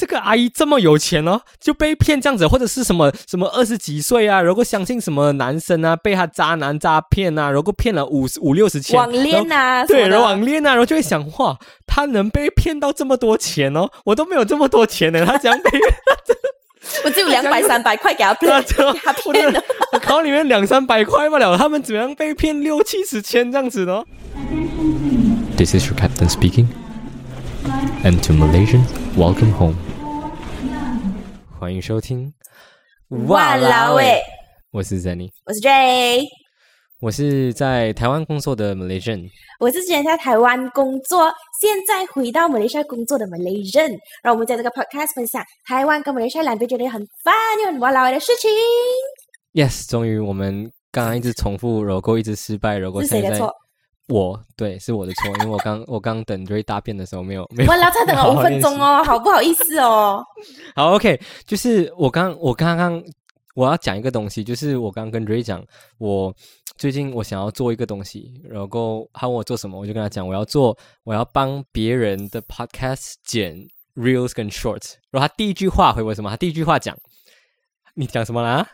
这个阿姨这么有钱哦，就被骗这样子，或者是什么什么二十几岁啊，如果相信什么男生啊，被他渣男诈骗啊，如果骗了五五六十千网恋啊，对，然后网恋啊，然后就会想，哇，他能被骗到这么多钱哦，我都没有这么多钱呢，他怎样被？我只有两百三百块给他骗，给他骗的，考里面两三百块不了，他们怎么样被骗六七十千这样子呢？This is your captain speaking, and to Malaysians, welcome home. 欢迎收听。哇啦喂，我是 Zenny，我是 J，我是在台湾工作的 Malaysian，我是之前在台湾工作，现在回到马来西亚工作的 Malaysian。让我们在这个 podcast 分享台湾跟马来西亚两边觉得很烦又很哇啦喂的事情。Yes，终于我们刚刚一直重复揉够，一直失败，揉够现在是谁的错？我对是我的错，因为我刚我刚等 Ray 大便的时候没有没有。哇啦，才等了五分钟哦，好不好意思哦。好，OK，就是我刚我刚刚我要讲一个东西，就是我刚跟 Ray 讲，我最近我想要做一个东西，然后他问我做什么，我就跟他讲我要做，我要帮别人的 Podcast 剪 Reels 跟 Shorts。然后他第一句话回我什么？他第一句话讲，你讲什么啦？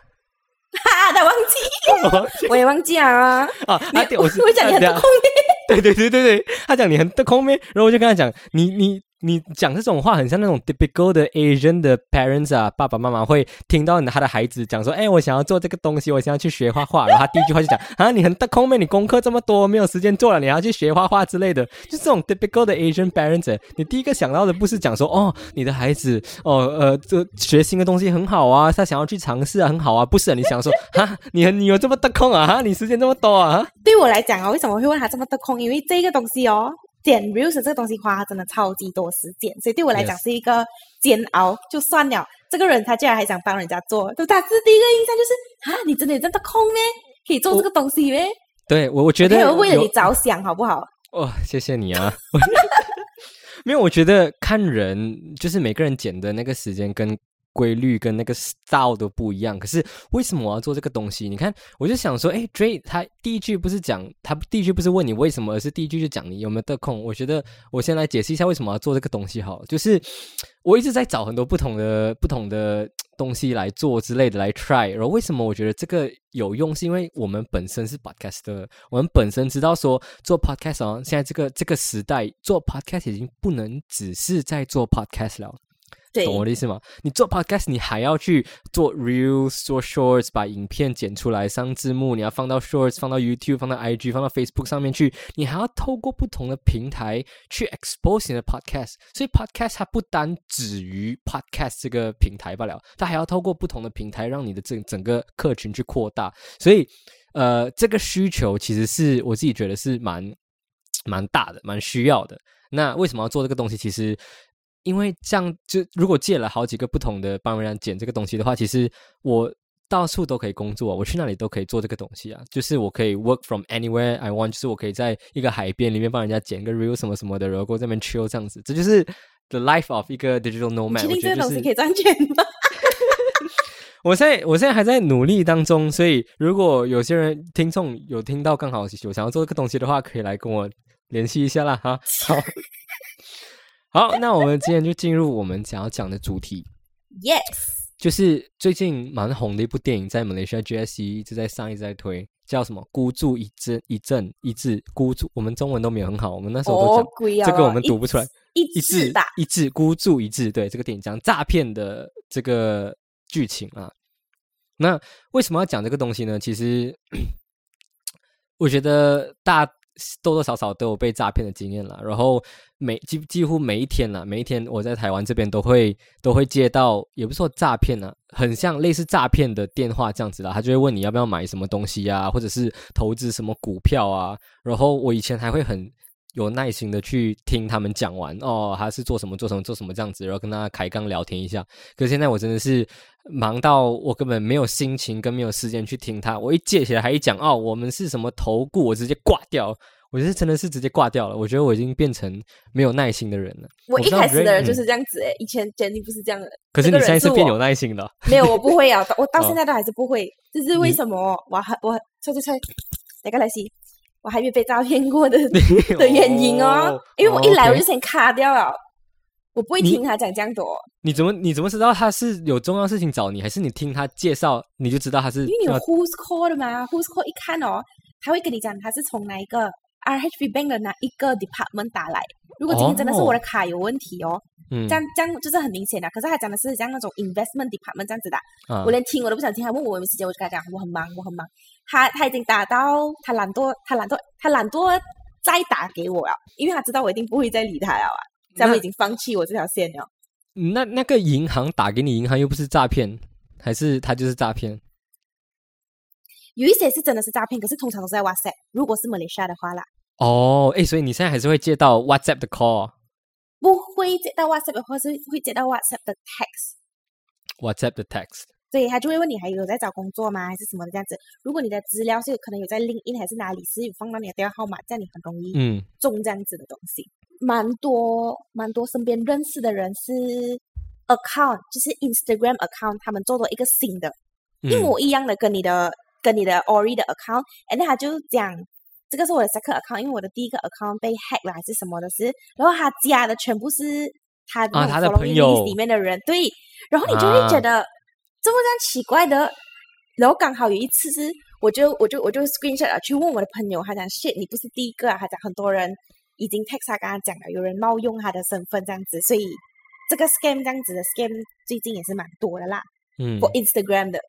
哈，他忘记，我也忘记了啊。啊，他我是我讲你很空 对对对对对，他讲你很得空咩？然后我就跟他讲，你你你讲这种话，很像那种 typical 的 Asian 的 parents 啊，爸爸妈妈会听到他的孩子讲说，哎，我想要做这个东西，我想要去学画画。然后他第一句话就讲，啊，你很得空咩？你功课这么多，没有时间做了，你要去学画画之类的，就这种 typical 的 Asian parents，你第一个想到的不是讲说，哦，你的孩子，哦呃，这学新的东西很好啊，他想要去尝试啊，很好啊，不是？你想说，哈，你你有这么得空啊？哈，你时间这么多啊？对我来讲啊，为什么会问他这么得空？因为这个东西哦，剪 reels 这个东西花真的超级多时间，所以对我来讲是一个煎熬。就算了，这个人他竟然还想帮人家做，就他是第一个印象就是啊，你真的有这么空咩？可以做这个东西咩？对我，我觉得为了你着想，好不好？哦，谢谢你啊。没有，我觉得看人就是每个人剪的那个时间跟规律跟那个 style 都不一样。可是为什么我要做这个东西？你看，我就想说，哎，Dray 他第一句不是讲他第一句不是问你为什么，而是第一句就讲你有没有得空。我觉得我先来解释一下为什么要做这个东西好了，就是我一直在找很多不同的不同的东西来做之类的来 try。然后为什么我觉得这个有用？是因为我们本身是 podcast 的，我们本身知道说做 podcast 哦，现在这个这个时代做 podcast 已经不能只是在做 podcast 了。懂我的意思吗？你做 podcast，你还要去做 reels、做 shorts，把影片剪出来上字幕，你要放到 shorts、放到 YouTube、放到 IG、放到 Facebook 上面去，你还要透过不同的平台去 expose 你的 podcast。所以 podcast 它不单止于 podcast 这个平台罢了，它还要透过不同的平台，让你的整整个客群去扩大。所以，呃，这个需求其实是我自己觉得是蛮蛮大的，蛮需要的。那为什么要做这个东西？其实因为这样，就如果借了好几个不同的帮人家剪这个东西的话，其实我到处都可以工作，我去哪里都可以做这个东西啊。就是我可以 work from anywhere I want，就是我可以在一个海边里面帮人家剪个 reel 什么什么的，然后在那边 chill 这样子。这就是 the life of 一个 digital nomad。确定这个东西可以赚钱吗？我现在我现在还在努力当中，所以如果有些人听众有听到刚好有想要做这个东西的话，可以来跟我联系一下啦哈。好，好，那我们今天就进入我们想要讲的主题，Yes，就是最近蛮红的一部电影，在马来西亚 GSE 一直在上，一直在推，叫什么“孤注一掷一阵一掷”，孤注我们中文都没有很好，我们那时候都讲、这个我们读不出来。一一致致的，一掷孤注一掷，对这个电影讲诈骗的这个剧情啊。那为什么要讲这个东西呢？其实 我觉得大家多多少少都有被诈骗的经验了。然后每几几乎每一天啦，每一天我在台湾这边都会都会接到，也不是说诈骗啊，很像类似诈骗的电话这样子啦。他就会问你要不要买什么东西啊，或者是投资什么股票啊。然后我以前还会很有耐心的去听他们讲完哦，他是做什么做什么做什么这样子，然后跟他开刚聊天一下。可是现在我真的是忙到我根本没有心情跟没有时间去听他。我一借起来还一讲哦，我们是什么投顾，我直接挂掉。我觉得真的是直接挂掉了。我觉得我已经变成没有耐心的人了。我一开始的人就是这样子诶，以前 Jenny 不是这样的。可是你现在是变有耐心了。没有，我不会啊，我到 哦现在都还是不会。这是为什么？我还我猜猜猜，哪个来西？我还没被诈骗过的 的原因哦，因为我一来我就先卡掉了。我不会听他讲这样多，你怎么你怎么知道他是有重要事情找你，还是你听他介绍你就知道他是因为你有 Who's Call 的嘛，Who's Call 一看哦，他会跟你讲他是从哪一个 RHB Bank 的哪一个 department 打来。如果今天真的是我的卡有问题哦，嗯这样这样就是很明显的。可是他讲的是像那种 investment department 这样子的，啊我连听我都不想听。他问我有没有时间，我就跟他讲我很忙，我很忙。他他已经打到他懒惰，他懒惰，他懒惰再打给我了，因为他知道我一定不会再理他了啊，他们已经放弃我这条线了。那那个银行打给你，银行又不是诈骗，还是他就是诈骗？有一些是真的是诈骗，可是通常都是在 WhatsApp。如果是马来西亚的话啦，哦，哎，所以你现在还是会接到 WhatsApp 的 call。不会接到 WhatsApp 的话，是会接到 WhatsApp 的 text。WhatsApp 的 text，所以他就会问你还有在找工作吗，还是什么的这样子。如果你的资料是有可能有在 LinkedIn 还是哪里是有放到你的电话号码，这样你很容易嗯，中这样子的东西。蛮多蛮多身边认识的人是 account，就是 Instagram account，他们做了一个新的，一嗯模一样的跟你的跟你的 Ori 的 account，and then 他就讲这个是我的 second account，因为我的第一个 account 被 hack 了还是什么的事，然后他加的全部是他那种啊他的朋友。里面的人，对，然后你就会觉啊。得、这么这样奇怪的，然后刚好有一次是我就我就我就 screenshot 了去问我的朋友，他讲 shit 你不是第一个啊，他讲很多人已经 text 他跟他讲了，有人冒用他的身份这样子，所以这个 scam 这样子的 scam 最近也是蛮多的啦。嗯，for Instagram 的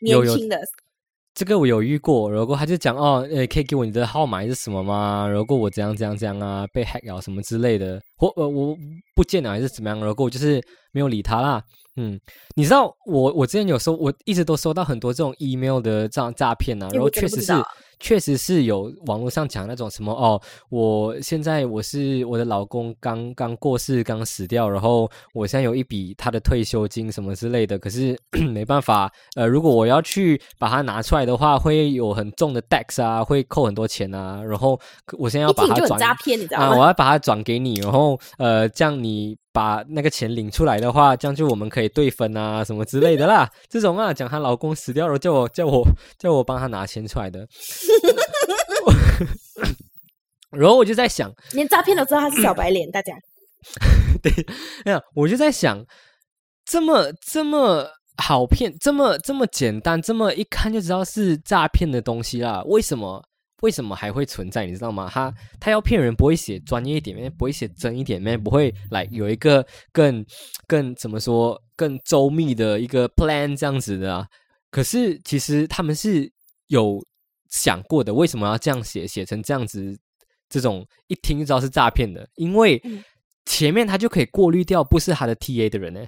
年轻的，这个我有遇过，然后他就讲哦，呃，可以给我你的号码还是什么吗？然后我怎样怎样怎样啊，被 hack 了什么之类的，或呃我不见了还是怎么样？然后我就是没有理他啦。嗯，你知道我我之前有收，我一直都收到很多这种 email 的这样诈骗啊，然后确实是确实是有网络上讲那种什么哦，我现在我是我的老公刚刚过世刚死掉，然后我现在有一笔他的退休金什么之类的，可是 没办法，呃，如果我要去把它拿出来的话，会有很重的 tax 啊，会扣很多钱啊，然后我现在要把它转诈骗，你知道啊，我？要把它转给你，然后呃，这样你把那个钱领出来的话，这样就我们可以对分啊，什么之类的啦。这种啊，讲她老公死掉了，叫我叫我叫我帮她拿钱出来的。然后我就在想，连诈骗都知道他是小白脸，大家 对哎呀，我就在想，这么这么好骗，这么这么简单，这么一看就知道是诈骗的东西啦，为什么？为什么还会存在？你知道吗？他他要骗人，不会写专业一点？不会写真一点？不会来有一个更更怎么说更周密的一个 plan 这样子的啊？可是其实他们是有想过的，为什么要这样写，写成这样子？这种一听就知道是诈骗的，因为前面他就可以过滤掉不是他的 TA 的人呢，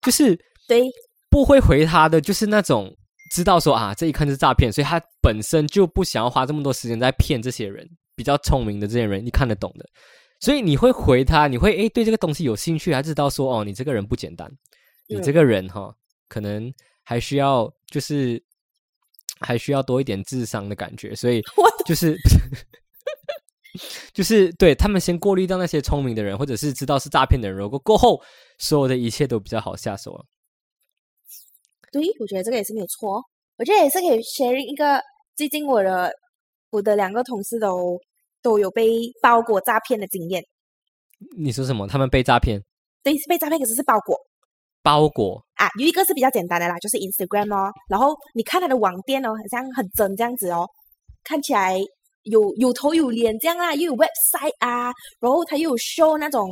就是对不会回他的，就是那种知道说啊，这一看是诈骗，所以他本身就不想要花这么多时间在骗这些人，比较聪明的这些人，你看得懂的，所以你会回他，你会诶对这个东西有兴趣，还知道说哦，你这个人不简单，你嗯这个人哈、可能还需要就是还需要多一点智商的感觉，所以 我就是。就是对他们先过滤掉那些聪明的人，或者是知道是诈骗的人，如果过后所有的一切都比较好下手了。对，我觉得这个也是没有错。我觉得也是可以 sharing 一个，最近我的我的两个同事都都有被包裹诈骗的经验。你说什么？他们被诈骗？对，是被诈骗，可是是包裹包裹啊。有一个是比较简单的啦，就是 Instagram 哦。然后你看他的网店哦，好像很真这样子哦，看起来有有头有脸这样啦，又有 website 啊，然后他又有 show 那种。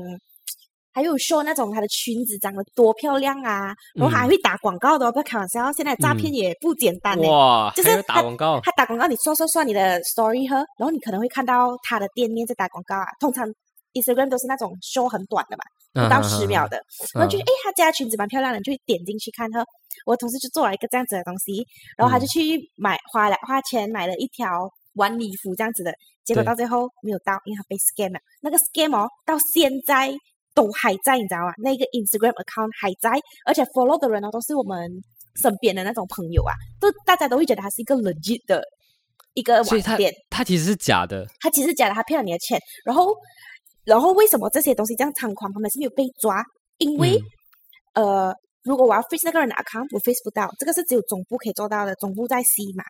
还有 show 那种她的裙子长得多漂亮啊，然后还会打广告的哦，不要开玩笑，现在诈骗也不简单呢。哇，就是打广告，他打广告，你刷刷刷你的 story 和，然后你可能会看到他的店面在打广告啊。通常 Instagram 都是那种 show 很短的嘛，不到十秒的，然后就嗯诶，他家裙子蛮漂亮的，你就会点进去看呵。我同事就做了一个这样子的东西，然后他就嗯去买花了花钱买了一条晚礼服这样子的，结果到最后没有到，因为他被 scam 了。那个 scam 哦，到现在都还在，你知道吗？那个 Instagram account 还在，而且 follow 的人呢都是我们身边的那种朋友啊，都大家都会觉得他是一个 legit 的一个所以他网店。他其实是假的，他其实假的，他骗了你的钱，然后，然后为什么这些东西这样猖狂，他们是没有被抓？因为、嗯呃，如果我要 freeze 那个人的 account，我 freeze 不到，这个是只有总部可以做到的，总部在 C 嘛。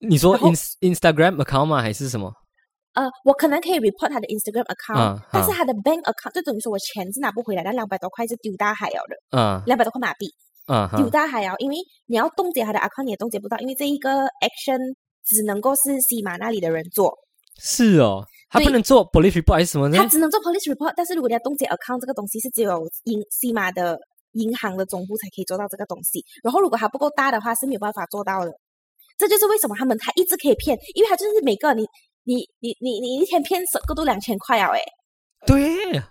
你说 ins Instagram account 吗？还是什么？呃，我可能可以 report 他的 Instagram account，、啊但是啊他的 bank account 就等于说我钱是拿不回来，那两百多块是丢大海了的，嗯两百多块马币嗯丢大海了，因为你要冻结他的 account 你也冻结不到，因为这一个 action 只能够是西马那里的人做，是哦，他不能做 police report 还是什么呢他？只能做 police report，但是如果你要冻结 account 这个东西是只有银西马的银行的总部才可以做到这个东西。然后如果它不够大的话是没有办法做到的。这就是为什么他们他一直可以骗，因为他就是每个你你你你你一天骗十个都两千块啊，哎，对，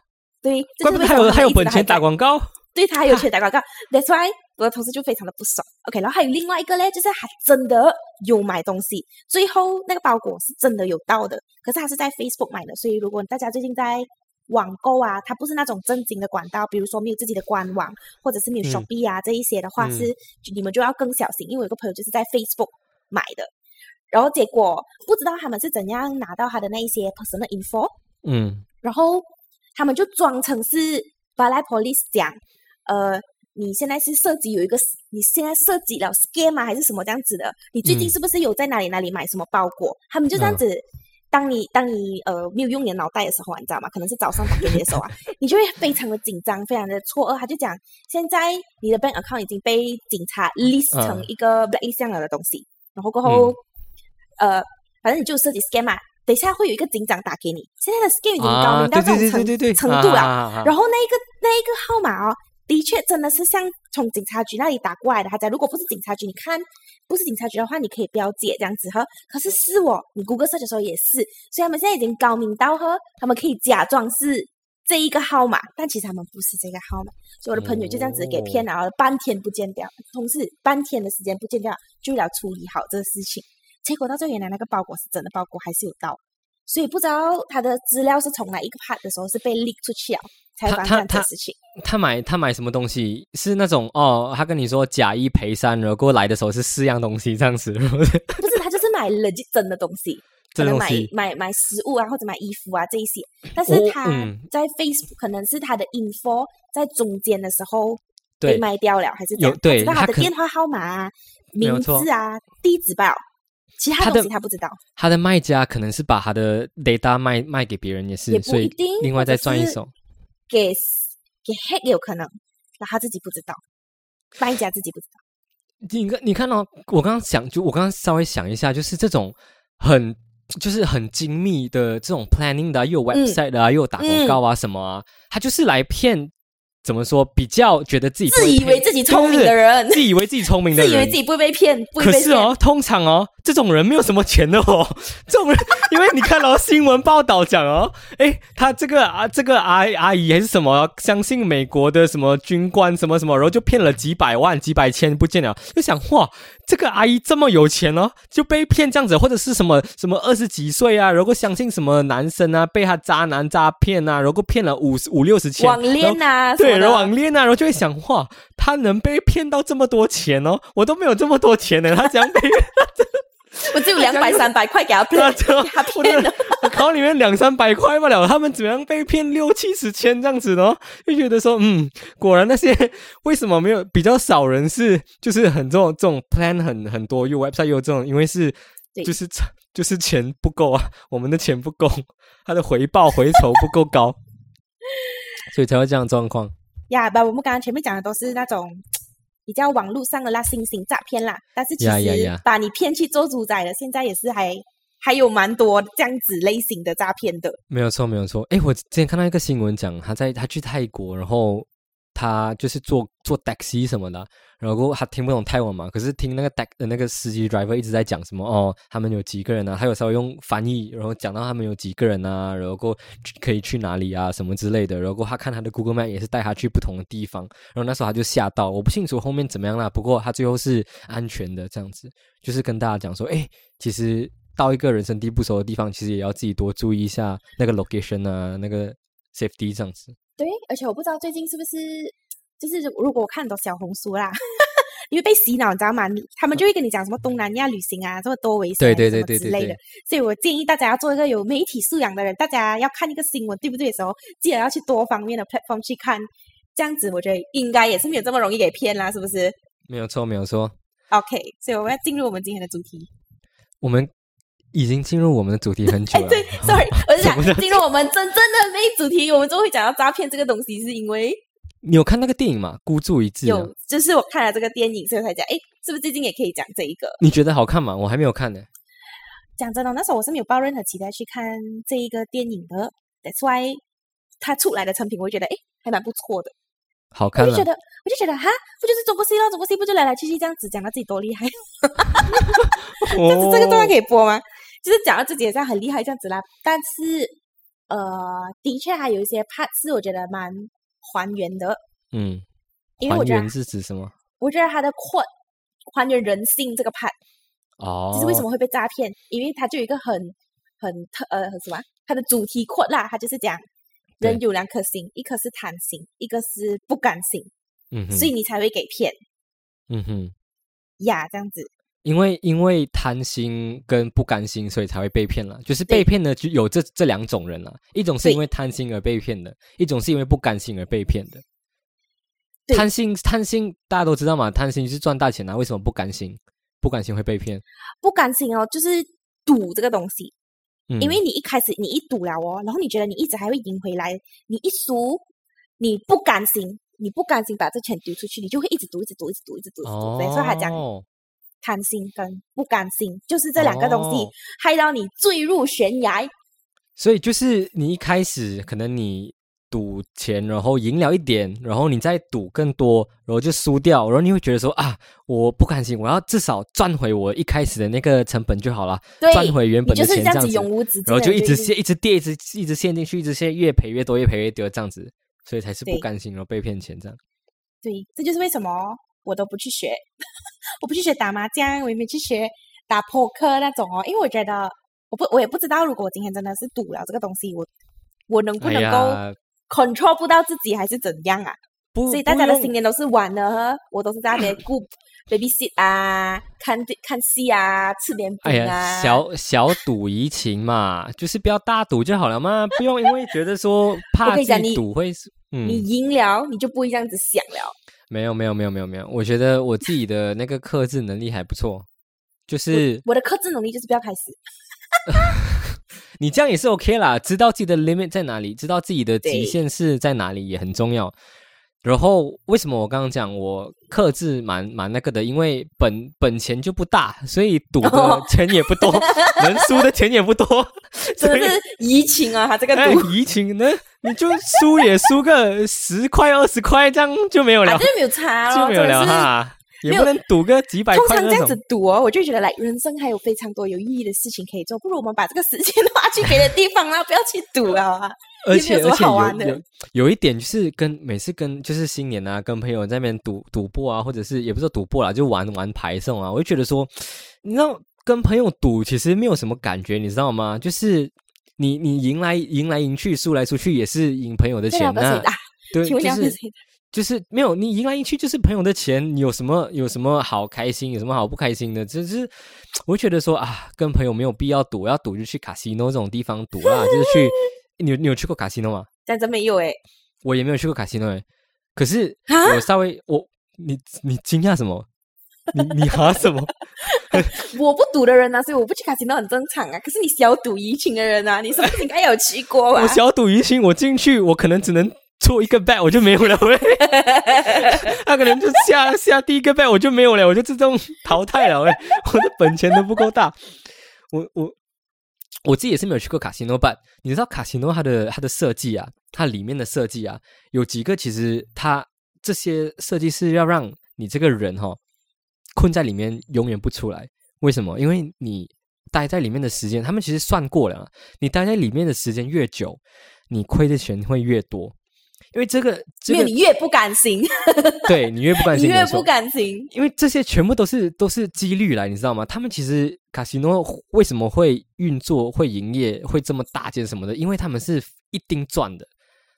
对，这怪不得还有还有本钱打广告。对他还有钱 打广告，That's why 我的同事就非常的不爽。OK，然后还有另外一个嘞，就是他真的有买东西，最后那个包裹是真的有到的，可是他是在 Facebook 买的，所以如果大家最近在网购啊，它不是那种正经的管道，比如说没有自己的官网，或者是没有嗯 Shopee 啊、这一些的话，嗯是就你们就要更小心，因为我有个朋友就是在 Facebook 买的，然后结果不知道他们是怎样拿到他的那一些 personal info，嗯然后他们就装成是巴莱 police 讲，呃，你现在是涉及有一个，你现在涉及了 scam 啊，还是什么这样子的？你最近嗯是不是有在哪里哪里买什么包裹？他们就这样嗯子。当你当你呃没有用你的脑袋的时候啊，你知道吗？可能是早上打给你的时候啊，你就会非常的紧张，非常的错愕。他就讲，现在你的 bank account 已经被警察 list 成嗯一个 blacklist 这样的东西，然后过后，呃，反正你就设计 scam 嘛。等一下会有一个警长打给你，现在的 scam 已经高啊，明到这种程度了。啊然后那一个那一个号码哦，的确真的是像从警察局那里打过来的。他讲，如果不是警察局，你看不是警察局的话，你可以标解这样子呵。可是是我，你谷歌 search 的时候也是，所以他们现在已经高明到呵，他们可以假装是这一个号码，但其实他们不是这个号码。所以我的朋友就这样子给骗了，然后半天不见掉，同事半天的时间不见掉，就要处理好这个事情。结果到最后，原来那个包裹是真的包裹，还是有到。所以不知道他的资料是从哪一个 part 的时候是被 leak 出去啊，才他发生这事情。他买他买什么东西是那种哦，他跟你说假一赔三，然后过来的时候是四样东西这样子，不是，他就是买 legit 真的东西，可能买买买食物啊，或者买衣服啊这一些。但是哦他嗯在 Facebook 可能是他的 info 在中间的时候被对卖掉了，还是这样？有对知道他的电话号码啊、名字啊、地址吧，其他他的东西他不知道。他的卖家可能是把他的 data 卖卖给别人也是，所以另外再赚一手。给给 hack 也有可能，那他自己不知道，卖家自己不知道。你看，你看到、我刚刚想，就我刚刚稍微想一下，就是这种很就是很精密的这种 planning 的啊、又有嗯 website 的啊，又有打广告啊什么啊，他就是来骗。怎么说？比较觉得自己不自以为自己聪明的人，自以为自己聪明的人，自以为自己不会被骗，不会被骗。可是哦，通常哦，这种人没有什么钱的哦。这种人，因为你看到、新闻报道讲哦，诶，他这个啊，这个阿阿姨还是什么，相信美国的什么军官什么什么，然后就骗了几百万、几百千不见了，就想哇，这个阿姨这么有钱哦，就被骗这样子，或者是什么什么二十几岁啊，然后相信什么男生啊，被他渣男诈骗啊，然后骗了五十五六十千，网恋啊，对，网恋啊，然后就会想，哇，他能被骗到这么多钱哦，我都没有这么多钱呢，他怎样被 我只有两百三百块给他他骗，他骗了。考里面两三百块不了，他们怎么样被骗六七十千这样子呢？就觉得说，嗯，果然那些为什么没有比较少人是就是很这种这种 plan 很很多，又 website 又这种，因为是就是就是钱不够啊，我们的钱不够，他的回报回酬不够高，所以才会这样状况。呀，把我们刚刚前面讲的都是那种比较网络上的啦，新型诈骗啦。但是其实把你骗去做主宰的，现在也是还还有蛮多这样子类型的诈骗的。没有错，没有错。哎，我之前看到一个新闻讲，他在他去泰国，然后他就是坐坐 taxi 什么的，然后他听不懂泰文嘛，可是听那个 tax 的那个司机 driver 一直在讲什么哦，他们有几个人啊，他有时候用翻译，然后讲到他们有几个人啊，然后过可以去哪里啊，什么之类的，然后他看他的 Google Map 也是带他去不同的地方，然后那时候他就吓到，我不清楚后面怎么样啦，不过他最后是安全的，这样子，就是跟大家讲说，诶，其实。到一个人生地不熟的地方，其实也要自己多注意一下那个 location 啊，那个 safety 这样子。对，而且我不知道最近是不是，就是如果我看很多小红书啦，因为被洗脑，你知道吗？他们就会跟你讲什么东南亚旅行啊，这么多危险，对对对对对对之类的。所以我建议大家要做一个有媒体素养的人，大家要看一个新闻对不对的时候，记得要去多方面的 platform 去看，这样子我觉得应该也是没有这么容易给骗啦，是不是没有错，没有错。？OK，所以我们要进入我们今天的主题。我们已经进入我们的主题很久了。对，sorry，我是想 进入我们真正的那一主题，我们就会讲到诈骗这个东西，是因为你有看那个电影吗？孤注一掷啊。有，就是我看了这个电影，所以才讲，哎，是不是最近也可以讲这一个？你觉得好看吗？我还没有看呢。讲真的，那时候我是没有抱任何期待去看这一个电影的，That's why 它出来的成品，我会觉得哎还蛮不错的。好看了我就觉。得，我就觉得哈，不就是中国戏咯？中国戏不就来来去去这样子讲到自己多厉害？这哦这个段可以播吗？就是讲到自己好像很厉害这样子啦。但是呃，的确还有一些 part 是我觉得蛮还原的，嗯，因为我觉得还原是指什么？我觉得他的 quote 还原人性这个 part，哦，就是为什么会被诈骗，因为他就有一个很很特呃什么他，的主题 quote 啦，他就是讲人有两颗心，一颗是贪心，一个是不甘心，嗯，所以你才会给骗。嗯哼，呀，这样子。因为因为贪心跟不甘心，所以才会被骗了。就是被骗的就有这这两种人了，一种是因为贪心而被骗的，一种是因为不甘心而被骗的。对贪心贪心大家都知道嘛，贪心是赚大钱啊，为什么不甘心？不甘心会被骗，不甘心哦，就是赌这个东西，嗯，因为你一开始你一赌了哦，然后你觉得你一直还会赢回来，你一输，你不甘心，你不甘心把这钱丢出去，你就会一直赌，一直赌，一直赌，一直赌，一直赌。所以说他讲哦贪心跟不甘心，就是这两个东西哦害到你坠入悬崖。所以就是你一开始可能你赌钱，然后赢了一点，然后你再赌更多，然后就输掉，然后你会觉得说啊，我不甘心，我要至少赚回我一开始的那个成本就好了，赚回原本的钱这样子，永无止境，然后就一直陷，一直跌，一直一直陷进去，一直陷，越赔越多，越赔越多这样子，所以才是不甘心，然后被骗钱这样。对，这就是为什么我都不去学，我不去学打麻将，我也没去学打扑克那种哦，因为我觉得我不，我也不知道，如果我今天真的是赌了这个东西，我我能不哎能够，control 不到自己，还是怎样啊？不，所以大家的不用新年都是玩的，我都是在那边 顾 baby sit 啊，看看戏啊，吃点哎饼啊，呀，小小赌怡情嘛，就是不要大赌就好了嘛，不用因为觉得说 怕自己跟你赌会是，嗯，你赢了，你就不会这样子想了。没有没有没有没有没有，我觉得我自己的那个克制能力还不错，就是我的克制能力就是不要开始，你这样也是 OK 啦，知道自己的 limit 在哪里，知道自己的极限是在哪里也很重要。然后为什么我刚刚讲我克制蛮蛮那个的？因为本本钱就不大，所以赌的哦钱也不多，能输的钱也不多，真的是移情啊！他这个哎赌，怡情呢，你就输也输个十块二十块，这样就没有了就没有差了，就没有了真的是。哈，也不能赌个几百通块那种常这样子。赌哦，我就觉得来人生还有非常多有意义的事情可以做，不如我们把这个时间花去别的地方啦，不要去赌啊！而且而且好玩的有有有一点就是跟每次跟就是新年啊，跟朋友在那边赌赌博啊，或者是也不是说赌博啦，就玩玩牌送啊，我就觉得说，你知道跟朋友赌其实没有什么感觉，你知道吗？就是你你赢来赢来赢去，输来输去也是赢朋友的钱呐、跟谁打？对，就是？就是没有你赢来赢去就是朋友的钱，你有什么有什么好开心，有什么好不开心的？只是我觉得说啊，跟朋友没有必要赌，要赌就去卡西诺这种地方赌啦，就是去。你有你有去过卡西诺吗？但真没有诶，我也没有去过卡西诺诶，可是啊我稍微我你你惊讶什么？你你哈什么？我不赌的人啊，所以我不去卡西诺很正常啊。可是你小赌怡情的人啊，你是不是应该有去过啊我？小赌怡情，我进去我可能只能做一个 bet，我就没有了喂。他可能就下下第一个 bet 我就没有了，我就自动淘汰了喂。我的本钱都不够大，我我我自己也是没有去过卡西诺，but 你知道卡西诺它的它的设计啊，它里面的设计啊，有几个其实它这些设计是要让你这个人哈、困在里面永远不出来。为什么？因为你待在里面的时间，他们其实算过了，你待在里面的时间越久，你亏的钱会越多。因为这个这没有，个你越不甘心，对你越不甘心，你越不甘心。因为这些全部都是都是几率来，你知道吗？他们其实卡西诺为什么会运作、会营业、会这么大件什么的？因为他们是一定赚的，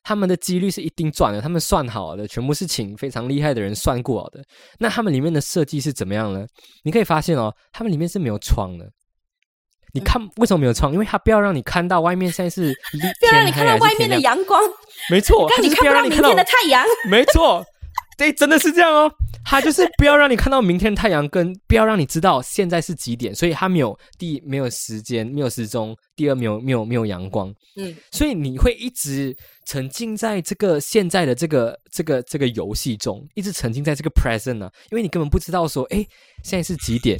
他们的几率是一定赚的，他们算好的，全部是请非常厉害的人算过好的。那他们里面的设计是怎么样呢？你可以发现哦，他们里面是没有窗的。你看为什么没有窗？因为它不要让你看到外面现在是 不要让你看到外面的阳光，没错，让你就是不要让你看看不到明天的太阳。没错，对，真的是这样哦。他就是不要让你看到明天的太阳，跟不要让你知道现在是几点，所以他没有第一没有时间，没有时钟，第二没有没有没有阳光，嗯，所以你会一直沉浸在这个现在的这个这个这个游戏中，一直沉浸在这个 present 呢、因为你根本不知道说，哎，现在是几点，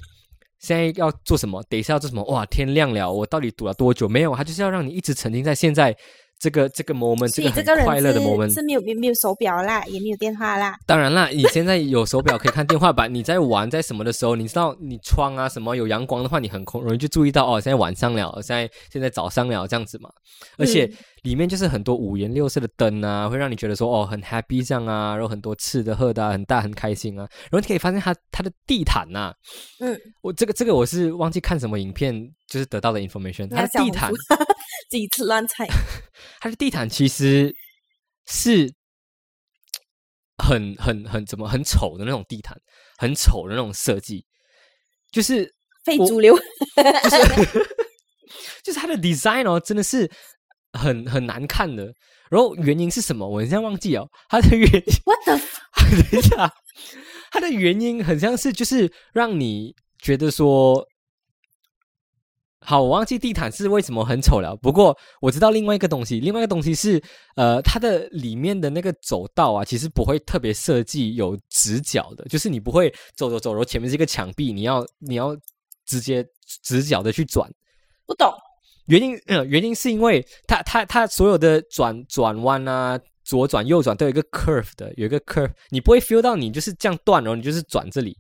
现在要做什么，等一下要做什么，哇，天亮了，我到底赌了多久？没有，他就是要让你一直沉浸在现在这个这个 moment，这个很快乐的 moment。是没有没有没有手表啦，也没有电话啦。当然啦，你现在有手表可以看电话版，你在玩在什么的时候，你知道你窗啊什么有阳光的话，你很空容易就注意到哦，现在晚上了，现在现在早上了这样子嘛。而且嗯里面就是很多五颜六色的灯啊，会让你觉得说哦很 happy 这样啊，然后很多吃的喝的、啊、很大很开心啊。然后你可以发现它它的地毯呐、嗯，我这个这个我是忘记看什么影片，就是得到的 information，它的地毯 自己吃乱菜，它的地毯其实是很很很怎么很丑的那种地毯，很丑的那种设计，就是非主流。就是就是它的 design 哦，真的是很很难看的。然后原因是什么？我现在忘记哦。它的原因，What the？f- 等一下，它的原因很像是就是让你觉得说。好，我忘记地毯是为什么很丑了。不过我知道另外一个东西，另外一个东西是，呃，它的里面的那个走道啊，其实不会特别设计有直角的，就是你不会走走走，然后前面是一个墙壁，你要你要直接直角的去转。不懂。原因，呃，原因是因为它它它所有的转转弯啊，左转右转都有一个 curve 的，有一个 curve，你不会 feel 到你就是这样断，然后你就是转这里。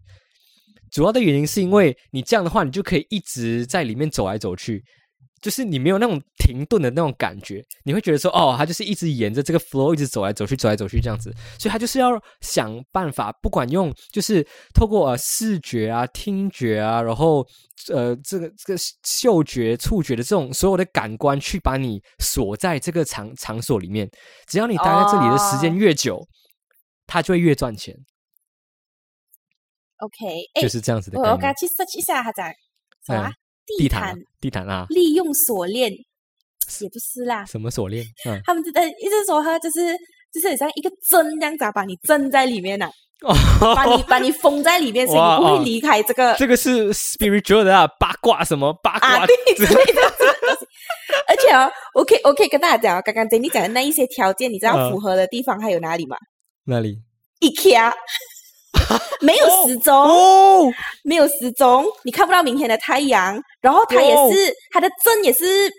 主要的原因是因为你这样的话，你就可以一直在里面走来走去，就是你没有那种停顿的那种感觉，你会觉得说，哦，他就是一直沿着这个 flow 一直走来走去，走来走去这样子，所以他就是要想办法，不管用就是透过呃视觉啊、听觉啊，然后呃这个这个嗅觉、触觉的这种所有的感官，去把你锁在这个场场所里面，只要你待在这里的时间哦越久，他就会越赚钱，OK，哎、就是这样子的。我我刚去 search 一下，他讲什么啊、嗯地毯地毯啊，利用锁链，也不是啦。什么锁链？嗯，他们就在一直说他就是就是很像一个针这样子啊，把你针在里面呢、啊，把你把你封在里面，所以你不会离开这个。这个是 spiritual 的啊，八卦什么八卦。啊，对之之类的。而且哦，我可以我可以跟大家讲哦，刚刚 Jenny 讲的那一些条件，你知道嗯。符合的地方还有哪里吗？哪里？IKEA 没有时钟，哦，没有时钟，你看不到明天的太阳，然后它也哦是它的针也是。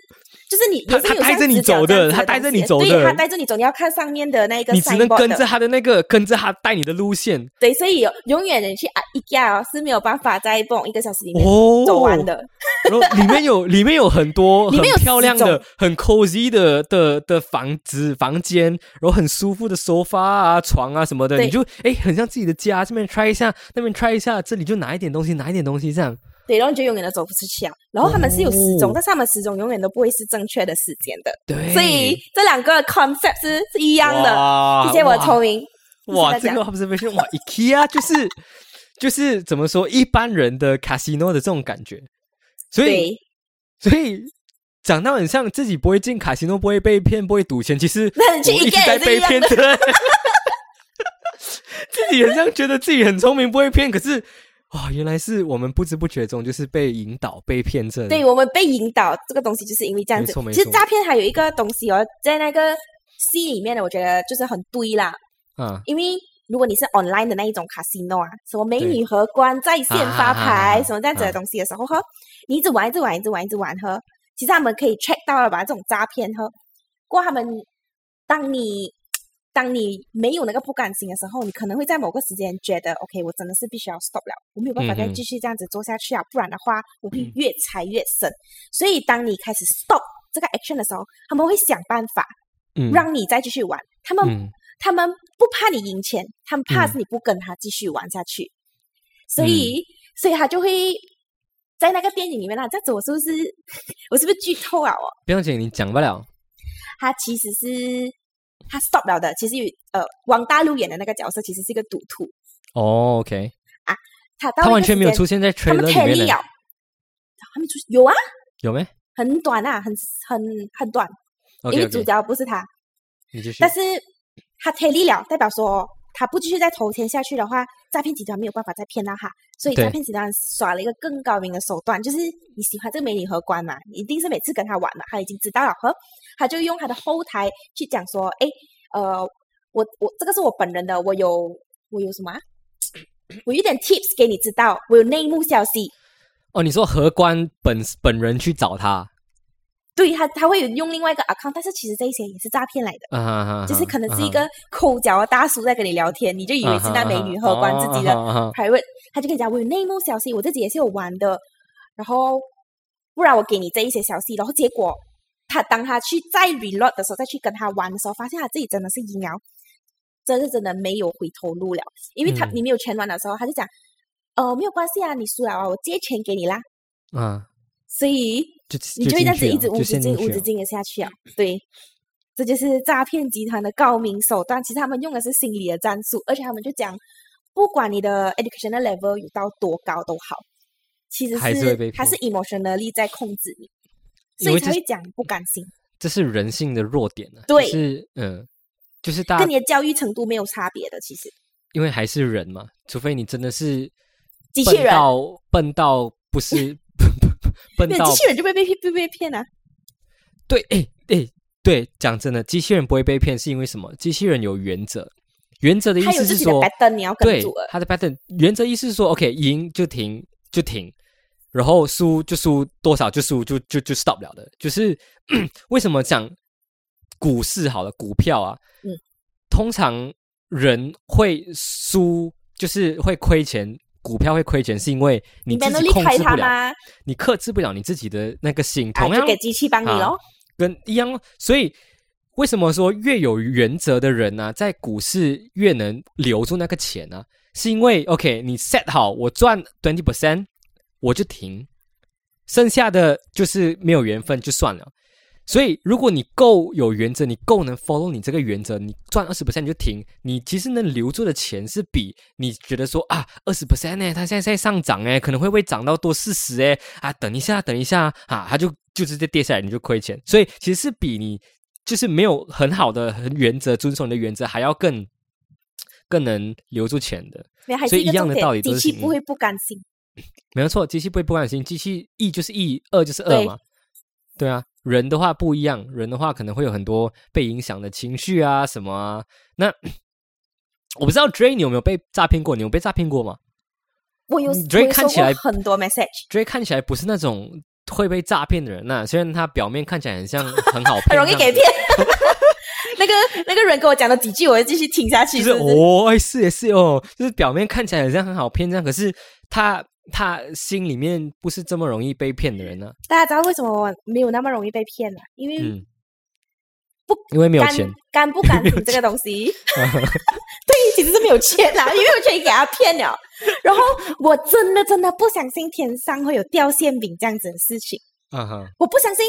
就是你它也是有像它带着你走的这样子它带着你走的。它带着你走，你要看上面的那个你只能跟着他的那个，跟着他带你的路线。对，所以有永远你去啊 IKEA 哦是没有办法在不懂一个小时里面哦，走完的。然后里面有里面有很多 很漂亮的、很 cozy 的的的房子房间，然后很舒服的沙发啊、床啊什么的，你就哎很像自己的家，这边 try 一下，那边 try 一下，这里就拿一点东西，拿一点东西这样。对，然后你就永远都走不出去啊。然后他们是有时钟，哦但是他们时钟永远都不会是正确的时间的，对，所以这两个 concept 是是一样的。哇谢谢我的哇聪明。哇，谢谢大家这个 observation 哇，IKEA 就是就是怎么说一般人的 casino 的这种感觉，所以，所以讲到很像自己不会进卡西诺，不会被骗，不会赌钱，其实我一直在被骗的。自己很像觉得自己很聪明，不会骗，可是哇，原来是我们不知不觉中就是被引导、被骗这。对我们被引导这个东西，就是因为这样子其实诈骗还有一个东西哦，在那个戏里面呢，我觉得就是很对啦。啊，因为如果你是 online 的那一种 casino 啊，什么美女荷官在线发牌，啊什么这样子啊的东西的时候，呵，你一直玩，一直玩，一直玩，一直玩，呵，其实他们可以 check 到了吧？这种诈骗，呵，过他们当你当你没有那个不甘心的时候，你可能会在某个时间觉得，OK，我真的是必须要 stop 了，我没有办法再继续这样子做下去啊，不然的话我会嗯越踩越深。所以当你开始 stop 这个 action 的时候，他们会想办法嗯，让你再继续玩。他们嗯他们不怕你赢钱，他们怕嗯是你不跟他继续玩下去，所以、所以他就会在那个电影里面啊，这样子我是不是 我是不是剧透啊？哦，不用紧，你讲不了。他其实是他 stop 了的，其实呃，王大陆演的那个角色其实是一个赌徒，哦，OK，啊他到他完全没有出，现在他们 trailer 里面，了，还没出有啊，有没很短啊，很很很短，？OK，因为主角不是他，但。是他 tally 了，代表说他不继续再投钱下去的话，诈骗集团没有办法再骗到他，所以诈骗集团耍了一个更高明的手段，就是你喜欢这个美女荷官嘛，你一定是每次跟他玩嘛，他已经知道了，呵，他就用他的后台去讲说，哎，呃，我我这个是我本人的，我有我有什么、啊？我有点 tips 给你知道，我有内幕消息。哦，你说荷官本本人去找他，对他，他会有用另外一个 account，但是其实这一些也是诈骗来的，就是可能是一啊个抠脚的大叔在跟你聊天，你就以为是那美女荷官自己的 private，他就跟你讲我有内幕消息，我自己也是有玩的，然后不然我给你这一些消息，然后结果他当他去再 reload 的时候，再去跟他玩的时候，发现他自己真的是赢了，这是真的没有回头路了，因为他、嗯。你没有全玩的时候，他就讲，呃没有关系啊，你输了啊，我借钱给你啦，啊，所以就你就会这样子一直就无止境、无止境的下去啊。对，这就是诈骗集团的高明手段。其实他们用的是心理的战术，而且他们就讲，不管你的 educational level 有到多高都好，其实还是会被他是 emotionally 在控制你，所以才会讲不甘心，这是人性的弱点呢、对就是嗯，就是大跟你的教育程度没有差别的。其实因为还是人嘛，除非你真的是机器人，笨到笨到不是 笨到没有机器人就被被骗被被骗啊。对，哎哎，对，讲真的，机器人不会被骗，是因为什么？机器人有原则，原则的意思是说，pattern，你要跟对住的。它的 pattern 原则意思是说，OK，赢就停就停，然后输就输多少就输就就就 stop 了的。就是 为什么讲股市好了，股票啊，嗯，通常人会输，就是会亏钱。股票会亏钱，是因为你你没能自己控制不了？你克制不了你自己的那个心。啊，同样就给机器帮你啊咯。跟一样哦。所以为什么说越有原则的人呢、在股市越能留住那个钱呢、是因为 OK，你 set 好，我赚 twenty percent，我就停，剩下的就是没有缘分就算了。所以，如果你够有原则，你够能 follow 你这个原则，你赚二十 percent 你就停，你其实能留住的钱是比你觉得说啊二十 percent 呢，它现在在上涨哎，可能会不会涨到多四十哎啊，等一下，等一下啊，它就就直接跌下来，你就亏钱。所以其实是比你就是没有很好的很原则，遵守你的原则，还要更更能留住钱的。所以一样的道理都机是机器不会不甘心。没有错，机器不会不甘心，机器一就是一，二就是二嘛。对啊，人的话不一样，人的话可能会有很多被影响的情绪啊什么啊。那 我不知道 Dray 你有没有被诈骗过？你有被诈骗过吗我有过看起来很多 message，？Dray 看起来不是那种会被诈骗的人呐、虽然他表面看起来很像很好很，容易给骗。那个那个人跟我讲了几句，我就继续听下去，就是是不是？哦，哎是也是哦，就是表面看起来好像很好骗这样，可是他他心里面不是这么容易被骗的人呢、大家知道为什么我没有那么容易被骗了？因为嗯，不因为没有甘钱，敢不敢赌这个东西，对，其实是没有钱啦，因为我钱给他骗了。然后我真的真的不相信天上会有掉馅饼这样子的事情，啊哈，我不相信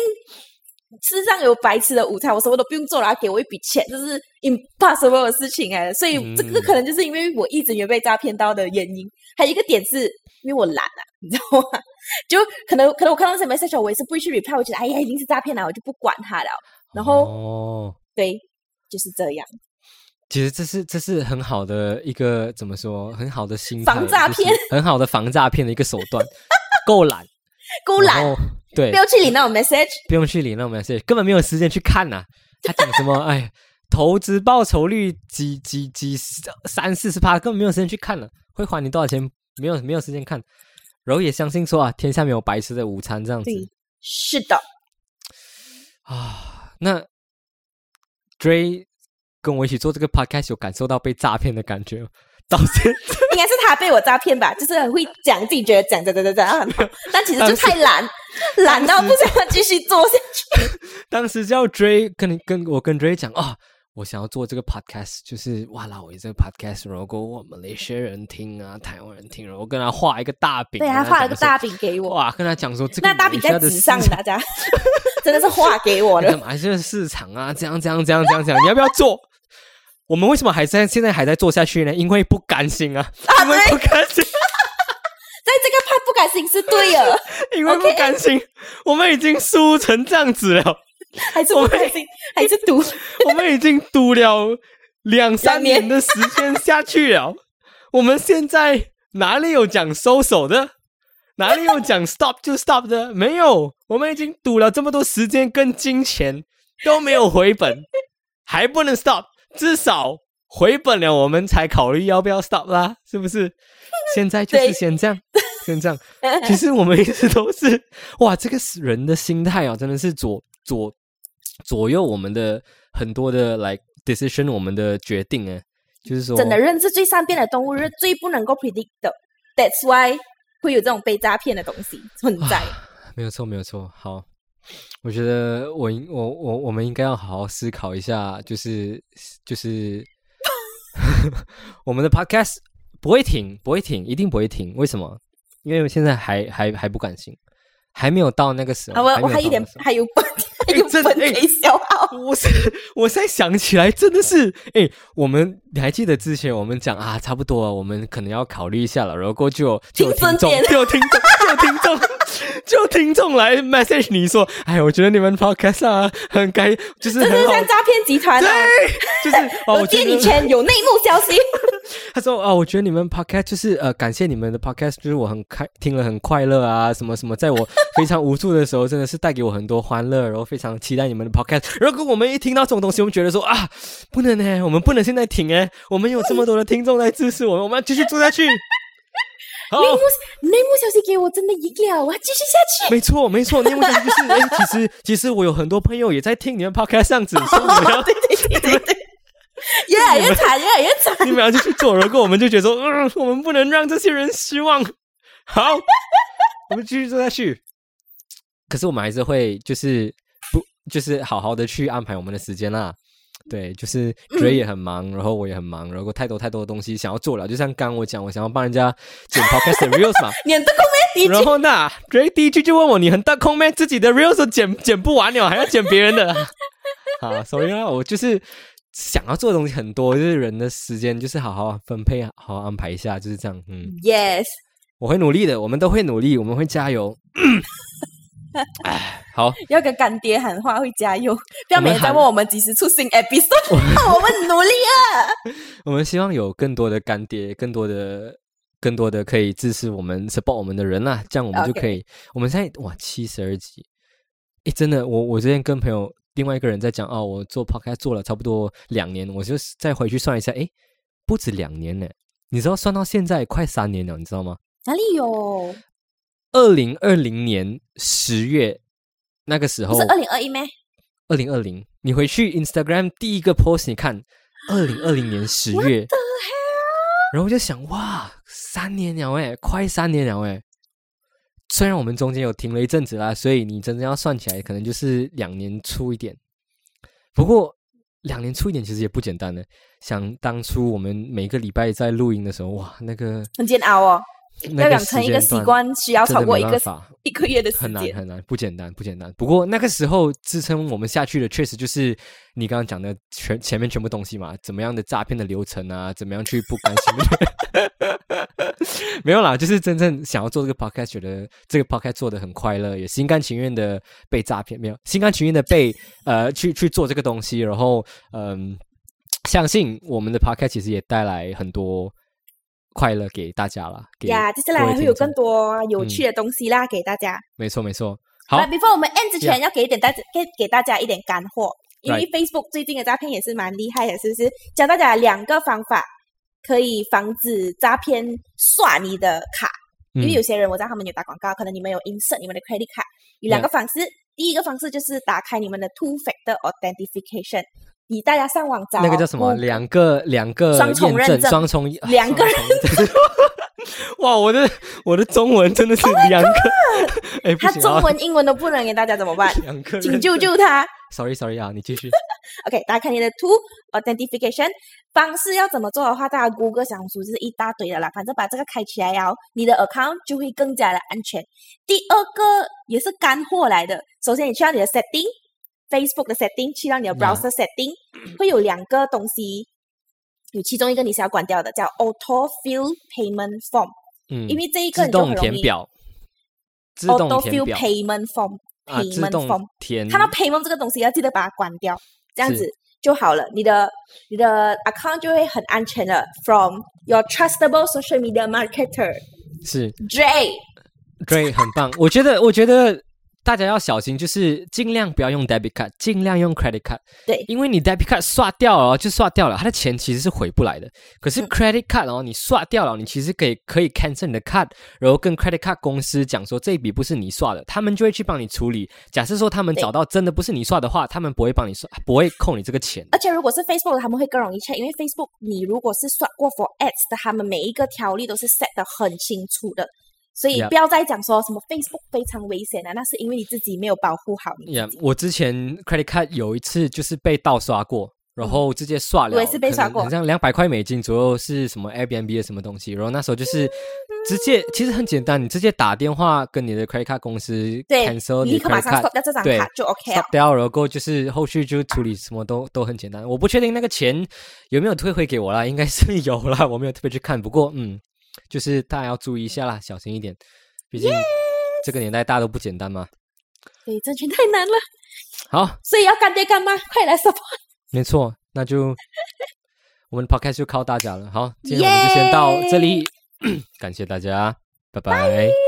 世上有白吃的午餐，我什么都不用做，然后给我一笔钱，这是 impossible 的事情哎。所以这个嗯可能就是因为我一直没有被诈骗到的原因。还有一个点是因为我懒啊，你知道吗？就可能可能我看到什么 message，我也是不会去 reply，我觉得哎呀一定是诈骗了，我就不管他了。然后、哦，对，就是这样。其实这是这是很好的一个怎么说，很好的心，防诈骗很好的防诈骗的一个手段，够懒，够懒，对不，要去理那种 message。不用去理那种 message，根本没有时间去看呐、他讲什么？哎，投资报酬率几几几三四十趴，根本没有时间去看了，会还你多少钱？没有没有时间看，然后也相信说啊，天下没有白吃的午餐这样子，是的，啊。那 Dray 跟我一起做这个 podcast，有感受到被诈骗的感觉吗，到现在。应该是他被我诈骗吧，就是很会讲自己觉得讲讲讲讲讲很好，但其实就太懒，懒到不想要继续做下去。当时叫 Dray 跟跟我跟 Dray 讲啊，我想要做这个 podcast，就是哇啦，我这个 podcast 如果我们那些人听啊，台湾人听，然后跟他画一个大饼，对，他画了个大饼给我，哇，跟他讲说这个那大饼在纸上，大家 真的是画给我的。那个马来西亚市场啊，这样这样这样这样这样，你要不要做？我们为什么还在现在还在做下去呢？因为不甘心啊，啊因为不甘心，在这个 part 不甘心是对的，因为不甘心，我们已经输成这样子了。还是不甘心，还是赌。我们已经赌了两三年年的时间下去了，我们现在哪里有讲收手的？哪里有讲 stop 就 stop 的？没有，我们已经赌了这么多时间跟金钱都没有回本，还不能 stop，至少回本了，我们才考虑要不要 stop 啦，是不是？现在就是先这样，先这样。其实我们一直都是 哇，这个是人的心态啊，真的是左左左右我们的很多的 like decision，我们的决定哎，就是说真的，人是最善变的动物，是最不能够 predict 的。That's why 会有这种被诈骗的东西存在。没有错，没有错。好，我觉得我应我我我们应该要好好思考一下，就是就是 我们的 podcast 不会停，不会停，一定不会停。为什么？因为我现在还还还不敢行，还没有到那个时候。好，我还我还有点还有本 还有真的哎本可以消耗。我是我现在想起来，真的是哎，我们你还记得之前我们讲啊，差不多了，我们可能要考虑一下了，然后过后就有就有听众，就有听众，众，就听众来 message 你说，哎，我觉得你们 podcast 啊，很该就是很好这是像，诈骗集团啊！就是哦，我我觉得借你钱，有内幕消息。他说啊，我觉得你们 podcast 就是呃，感谢你们的 podcast，就是我很开听了很快乐啊，什么什么，在我非常无助的时候，真的是带给我很多欢乐，然后非常期待你们的 podcast。如果我们一听到这种东西，我们觉得说啊，不能呢，我们不能现在停哎，我们有这么多的听众在支持我们，我们要继续做下去。好，内幕内幕消息给我，真的赢了，我要继续下去。没错没错，内幕消息就是 哎，其实其实我有很多朋友也在听你们 podcast 这样子，所以你们要 对对对对对，越来越惨，越来越惨。你们要继续做，如果我们就觉得说，嗯，我们不能让这些人失望。好，我们继续做下去。可是我们还是会，就是不，就是好好的去安排我们的时间啦。对，就是 Dray 也很忙，然后我也很忙，然后太多太多的东西想要做了。就像刚刚我讲，我想要帮人家剪 Podcast Reels 嘛，你很得空没？你然后那 Dray 第一句就问我：“你很大空咩？自己的 Reels 都剪剪不完了，还要剪别人的？”啊，所以啊，我就是想要做的东西很多，就是人的时间就是好好分配，好好安排一下，就是这样。嗯，Yes，我会努力的，我们都会努力，我们会加油。哎，好，要跟干爹喊话，会加油。不要每天我们喊在问我们几时出新 episode，我们 努力啊！我们希望有更多的干爹，更多的。更多的可以支持我们、support 我们的人啦，这样我们就可以。我们现在哇，七十二集，诶，真的，我我之前跟朋友另外一个人在讲哦，我做 podcast 做了差不多两年，我就再回去算一下，诶，不止两年呢，你知道算到现在快三年了，你知道吗？哪里有？二零二零年十月那个时候是，二零二一咩？二零二零，你回去 Instagram 第一个 post，你看二零二零年十月，然后我就想，哇，三年了诶，快三年了诶。虽然我们中间有停了一阵子啦，所以你真正要算起来，可能就是两年出一点。不过两年出一点其实也不简单呢。想当初我们每个礼拜在录音的时候，哇，那个很煎熬哦，那个要养成一个习惯，需要超过一个一个月的时间。很难很难，不简单不简单。不过那个时候支撑我们下去的，确实就是你刚刚讲的全前面全部东西嘛，怎么样的诈骗的流程啊，怎么样去不甘心。没有啦，就是真正想要做这个 podcast，觉得这个 podcast 做的很快乐，也心甘情愿的被诈骗，没有心甘情愿的被呃去去做这个东西，然后嗯、相信我们的 podcast 其实也带来很多快乐给大家啦。给呀，接下来会有更多有趣的东西啦，给大家。没错没错。好那 before 我们 end 之前要给一点大家给给大家一点干货，因为 Facebook 最近的诈骗也是蛮厉害的，是不是？教大家两个方法可以防止诈骗刷你的卡，因为嗯有些人我知道他们有打广告，可能你们有 insert 你们的 credit card，有两个方式。第一个方式就是打开你们的 two factor authentication，你大家上网找那个叫什么两个两个双重认证双重两个人哇，我的我的中文真的是两个，他中文、英文都不能给大家怎么办？两个请救救他！Sorry Sorry 啊，你继续。OK，大家看你的 Two Authentication 方式要怎么做的话，大家 Google 小红书就是一大堆的啦。反正把这个开起来哦，你的 account 就会更加的安全。第二个也是干货来的，首先你去到你的 setting，Facebook 的 setting，去到你的 browser setting，会有两个东西，有其中一个你是要关掉的，叫 Auto Fill Payment Form，、嗯，因为这一个你就很容易填表，自动 Auto 填 Fill 表 Payment Form。啊，自 payment 动 form 填。看到 payment 这个东西要记得把它关掉，这样子就好了，你的你的 account 就会很安全的。From your trustable social media marketer 是 Dre，对，很棒。我觉得，我觉得大家要小心，就是尽量不要用 debit card，尽量用 credit card。对因为你 debit card 刷掉了哦就刷掉了，它的钱其实是回不来的。可是嗯 credit card 哦，你刷掉了，你其实可以可以 cancel 你的 card，然后跟 credit card 公司讲说这一笔不是你刷的，他们就会去帮你处理。假设说他们找到真的不是你刷的话，他们不会帮你刷，不会扣你这个钱。而且如果是 Facebook 的，他们会更容易 check，因为 Facebook 你如果是刷过 for ads 的，他们每一个条例都是 set 的很清楚的。所以不要再讲说什么 Facebook 非常危险啊，那是因为你自己没有保护好你呀自己。我之前 credit card 有一次就是被盗刷过，然后直接刷了，嗯我也是被刷过好像两百块美金左右是什么 Airbnb 的什么东西，然后那时候就是直接，其实很简单，你直接打电话跟你的 credit card 公司对 cancel 立刻马 credit 上 card 掉这张对卡就 OK 了然后就是后续就处理什么都都很简单。我不确定那个钱有没有退回给我啦，应该是有啦，我没有特别去看。不过嗯，就是大家要注意一下啦，小心一点，毕竟这个年代大家都不简单嘛。对，挣钱太难了，好，所以要干爹干妈快来 support。没错，那就我们的 podcast 就靠大家了。好，今天我们就先到这里，感谢大家，拜拜。